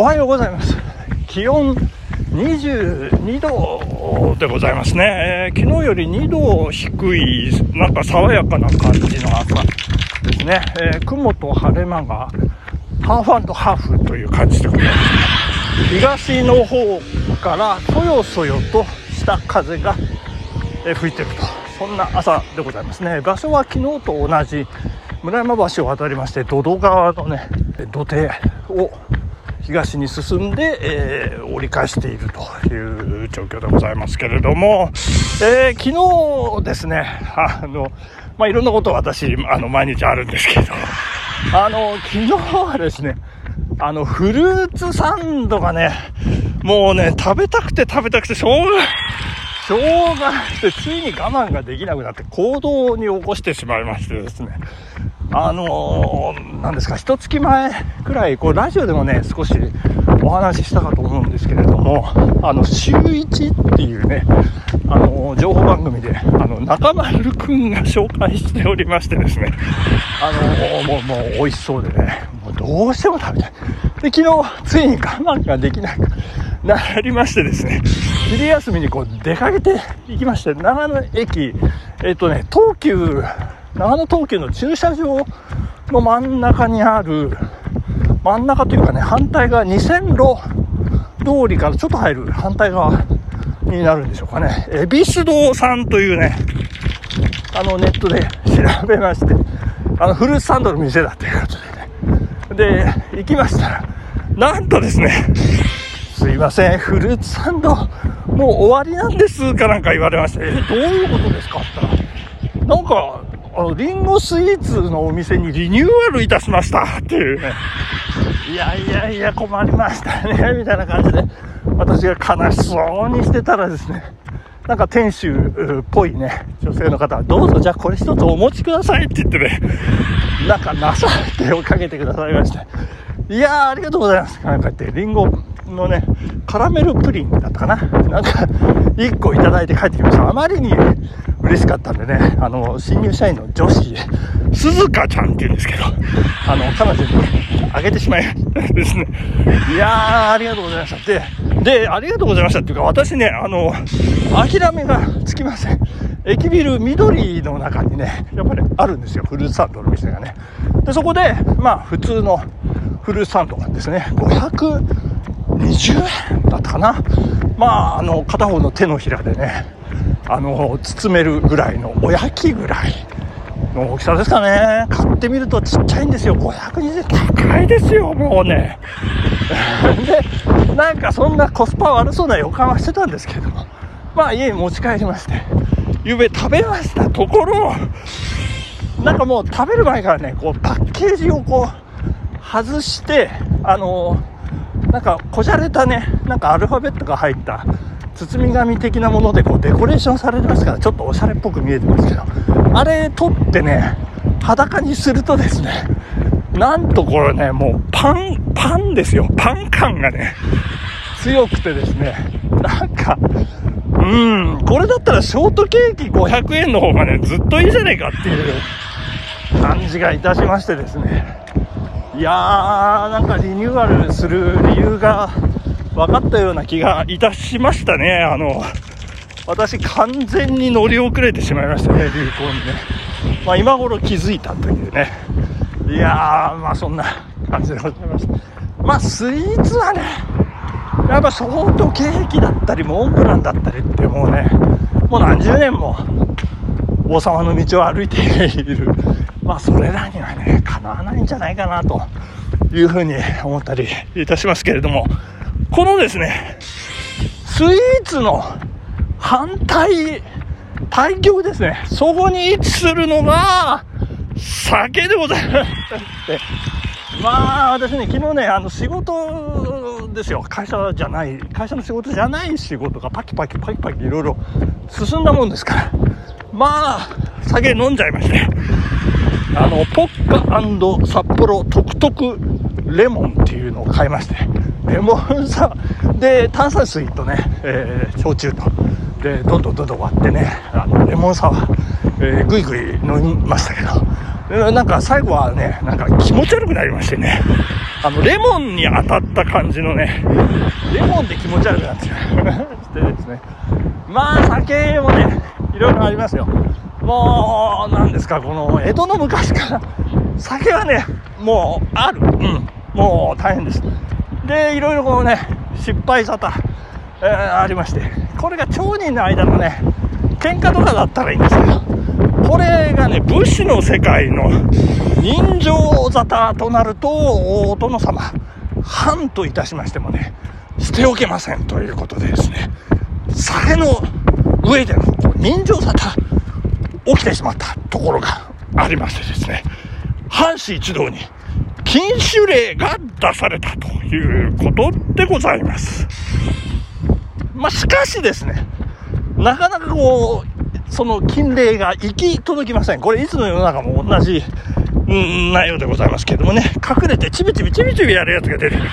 おはようございます。気温22度でございますね、えー、昨日より2度低いなんか爽やかな感じの朝ですね、えー、雲と晴れ間がハーフハーフという感じでございます東の方からそよそよとした風が吹いてると。そんな朝でございますね。場所は昨日と同じ村山橋を渡りまして土戸川のね土手を東に進んで、えー、折り返しているという状況でございますけれども、えー、昨日ですね、あの、まあ、いろんなこと私、あの、毎日あるんですけど、あの、昨日はですね、あの、フルーツサンドがね、もうね、食べたくて食べたくてしょうが、しょうがなくて、ついに我慢ができなくなって行動に起こしてしまいましてですね、あのー、なんですか、一月前くらい、こう、ラジオでもね、少しお話ししたかと思うんですけれども、あの、週1っていうね、あのー、情報番組で、あの、中丸くんが紹介しておりましてですね、あのー、もう、もう、美味しそうでね、もうどうしても食べたい。で、昨日、ついに我慢ができなくなりましてですね、昼休みにこう、出かけていきまして、長野駅、えっ、とね、東急、長野東急の駐車場の真ん中にある、真ん中というかね、反対側、2000路通りからちょっと入る反対側になるんでしょうかね。恵比寿堂さんというね、あのネットで調べまして、あのフルーツサンドの店だということでね。で、行きましたら、なんとですね、すいません、フルーツサンド、もう終わりなんですかなんか言われまして、え、どういうことですかって言ったら、なんか、あの、リンゴスイーツのお店にリニューアルいたしましたっていうね。いやいやいや、困りましたね、みたいな感じで、私が悲しそうにしてたらですね、なんか店主っぽいね、女性の方は、どうぞじゃあこれ一つお持ちくださいって言ってね、なんか情けをかけてくださいまして、いやーありがとうございます。なんか言って、リンゴのね、カラメルプリンだったかな。なんか、1個いただいて帰ってきました。あまりに嬉しかったんでね、あの、新入社員の女子、鈴鹿ちゃんって言うんですけど、あの、彼女にあげてしまいですね。いやー、ありがとうございました。で、で、ありがとうございましたっていうか、私ね、あの、諦めがつきません。駅ビル緑の中にね、やっぱりあるんですよ。フルーツサンドの店がね。で、そこで、まあ、普通のフルーツサンドがですね、520円だったかな。まあ、あの、片方の手のひらでね、あの包めるぐらいのおやきぐらいの大きさですかね。買ってみるとちっちゃいんですよ。520円。高いですよもうね。でなんかそんなコスパ悪そうな予感はしてたんですけど。もまあ家に持ち帰りまして。ゆべ食べましたところ。なんかもう食べる前からねこうパッケージをこう外してあのなんかこじゃれたねなんかアルファベットが入った包み紙的なものでこうデコレーションされてますからちょっとおしゃれっぽく見えてますけどあれ取ってね裸にするとですねなんとこれねもうパンパンですよ。パン感がね強くてですねなんかうんこれだったらショートケーキ500円の方がねずっといいじゃねえかっていう感じがいたしましてですね。いやーなんかリニューアルする理由が分かったような気がいたしましたね。あの、私完全に乗り遅れてしまいましたね、流行にね。まあ今頃気づいたというね。いやー、まあそんな感じでございます。まあスイーツはね、やっぱショートケーキだったり、モンブランだったりってもうね、もう何十年も王様の道を歩いている。まあそれらにはね、かなわないんじゃないかなというふうに思ったりいたしますけれども、このですね、スイーツの反対、対極ですね、そこに位置するのが、酒でございます。まあ、私ね、昨日ね、あの、仕事ですよ。会社じゃない、会社の仕事じゃない仕事がパキパキパキパキいろいろ進んだもんですから、まあ、酒飲んじゃいまして、あの、ポッカ札幌トクトクレモンっていうのを買いまして、レモンサで、炭酸水とね、えー、焼酎と、で、どんどんどんどん割ってね、あの、レモンサワー、えー、ぐいぐい飲みましたけど、なんか最後はね、なんか気持ち悪くなりましてね。あの、レモンに当たった感じのね、レモンで気持ち悪くなってし てですね。まあ、酒もね、いろいろありますよ。もう、なんですか、この、江戸の昔から、酒はね、もう、ある。うん。もう、大変です。で、いろいろこのね、失敗沙汰、えー、ありまして、これが町人の間のね、喧嘩とかだったらいいんですけど、これがね、武士の世界の人情沙汰となると、お殿様、藩といたしましてもね、捨ておけませんということでですね、酒の上での人情沙汰、起きてしまったところがありましてですね、藩士一同に禁酒令が出されたということでございます。まあ、しかしですね、なかなかこう、その禁令が行き届きません。これいつの世の中も同じ、うん、内容でございますけれどもね、隠れてちびちびちびちびやるやつが出てくる。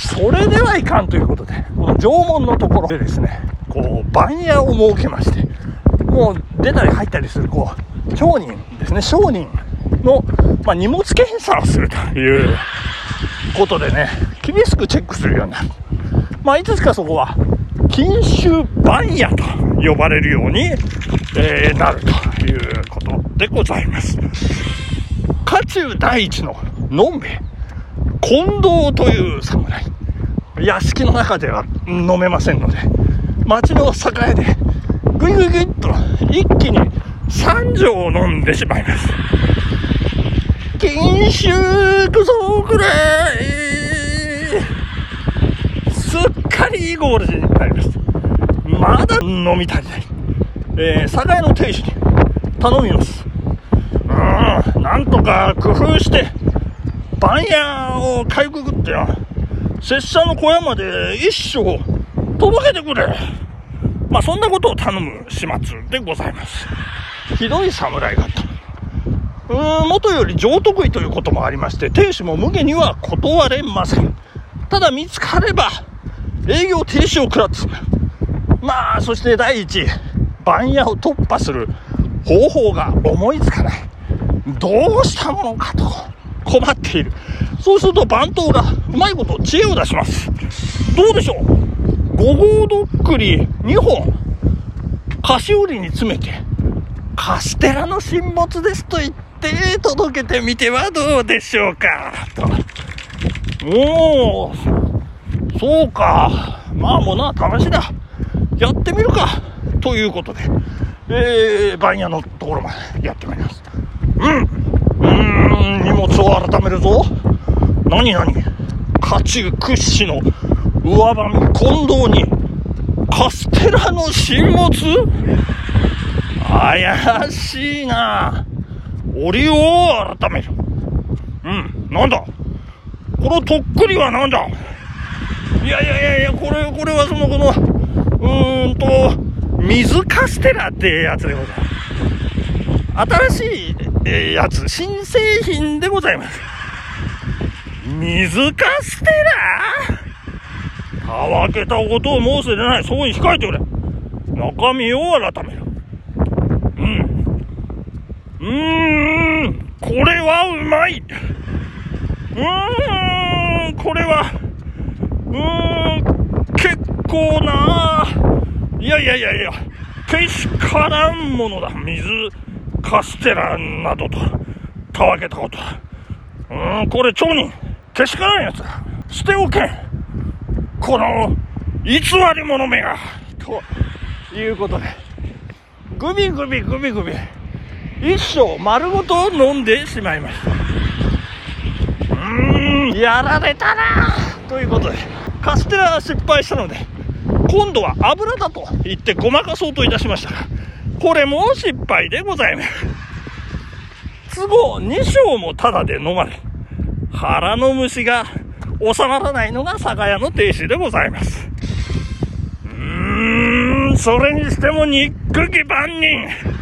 それではいかんということで、この縄文のところでですね、こう、番屋を設けまして、もう出たり入ったりする、こう、商人ですね、商人の、まあ、荷物検査をするということでね、厳しくチェックするようになる。まあ、いつしかそこは、禁酒番屋と呼ばれるように、えー、なるということでございます。家中第一ののんべえ、近藤という侍。屋敷の中では飲めませんので、町の酒屋で、ぐいぐいぐいっと一気に3錠飲んでしまいます。禁酒くそくらいすっかりいいゴールになります。まだ飲み足りない。えー、酒屋の亭主に頼みます。うん、なんとか工夫して、番屋をかいくぐってよ、拙者の小屋まで一生届けてくれ。まあ、そんなことを頼む始末でございます。ひどい侍方。うーん、元より上得意ということもありまして、亭主も無下には断れません。ただ見つかれば、営業停止を食らってまあ、そして第一、番屋を突破する方法が思いつかない。どうしたものかと困っている。そうすると番頭がうまいこと知恵を出します。どうでしょう ?5 号どっくり2本、菓子折りに詰めて、カステラの神物ですと言って届けてみてはどうでしょうかと。おー、そうか。まあもうな、試しだ。やってみるかということで、えー、番屋のところまでやってまいります。うん。うーん、荷物を改めるぞ。何何？家中屈指の上番近藤に、カステラの新物？怪しいな。折を改める。うん、なんだ？このとっくりはなんだ？いやいやいやいや、これ、これはその、この、うーんと、水カステラってやつでございます。新しい、えやつ、新製品でございます。水カステラ？たわけたことを申すでない。そうに控えてくれ。中身を改める。うん。うーん。これはうまい。うーん。これは、うーん。結構ないやいやいやいや、けしからんものだ。水、カステラなどと、たわけたこと。うーん、これ町人、けしからんやつだ。捨ておけん。この、偽り者めが。ということで、グビグビグビグビ、一生丸ごと飲んでしまいました。うーん、やられたなということで。カステラ失敗したので、今度は油だと言ってごまかそうといたしましたが、これも失敗でございます。都合2升もタダで飲まれ、腹の虫が収まらないのが酒屋の亭主でございます。うーん、それにしても憎き万人。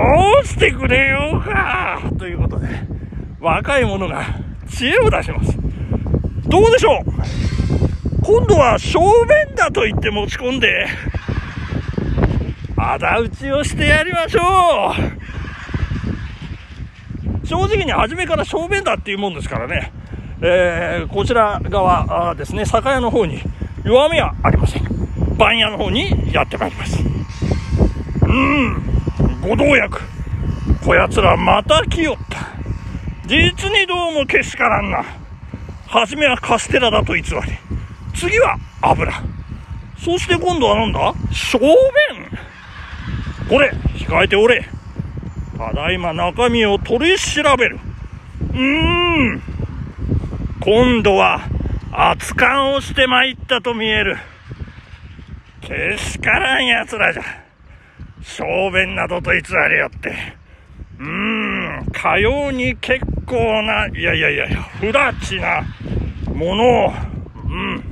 どうしてくれようかということで、若い者が知恵を出します。どうでしょう今度は正面だと言って持ち込んで、仇討ちをしてやりましょう正直に初めから小便だっていうもんですからね、えー、こちら側ですね、酒屋の方に弱みはありません。番屋の方にやってまいります。ご同役。こやつらまた来よった。実にどうもけしからんな。初めはカステラだと偽り。次は油。そして今度は何だ？小便これ、控えておれ。ただいま中身を取り調べる。うーん。今度は、熱燗をして参ったと見える。けしからん奴らじゃ。小便などと偽りよって。うーん、かように結構な、いやいやいやいや、不ラチなものを、うん、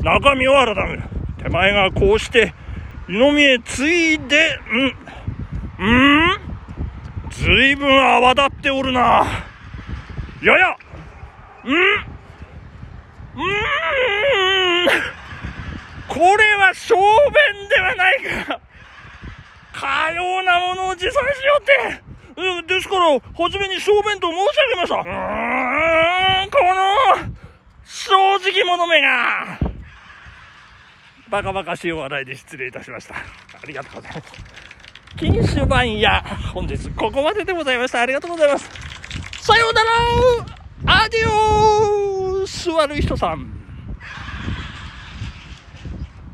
中身を改める。手前がこうして、湯飲みへついで、うん、うんずいぶん泡立っておるな。やや、うんうーんこれは小便ではないか。かようなものを持参しようって。うん、ですから、初めに小便と申し上げました。うーん、この、正直者めが。バカバカしいお笑いで失礼いたしました。ありがとうございます。禁酒番屋、本日ここまででございました。ありがとうございます。さようならアディオース悪い人さん。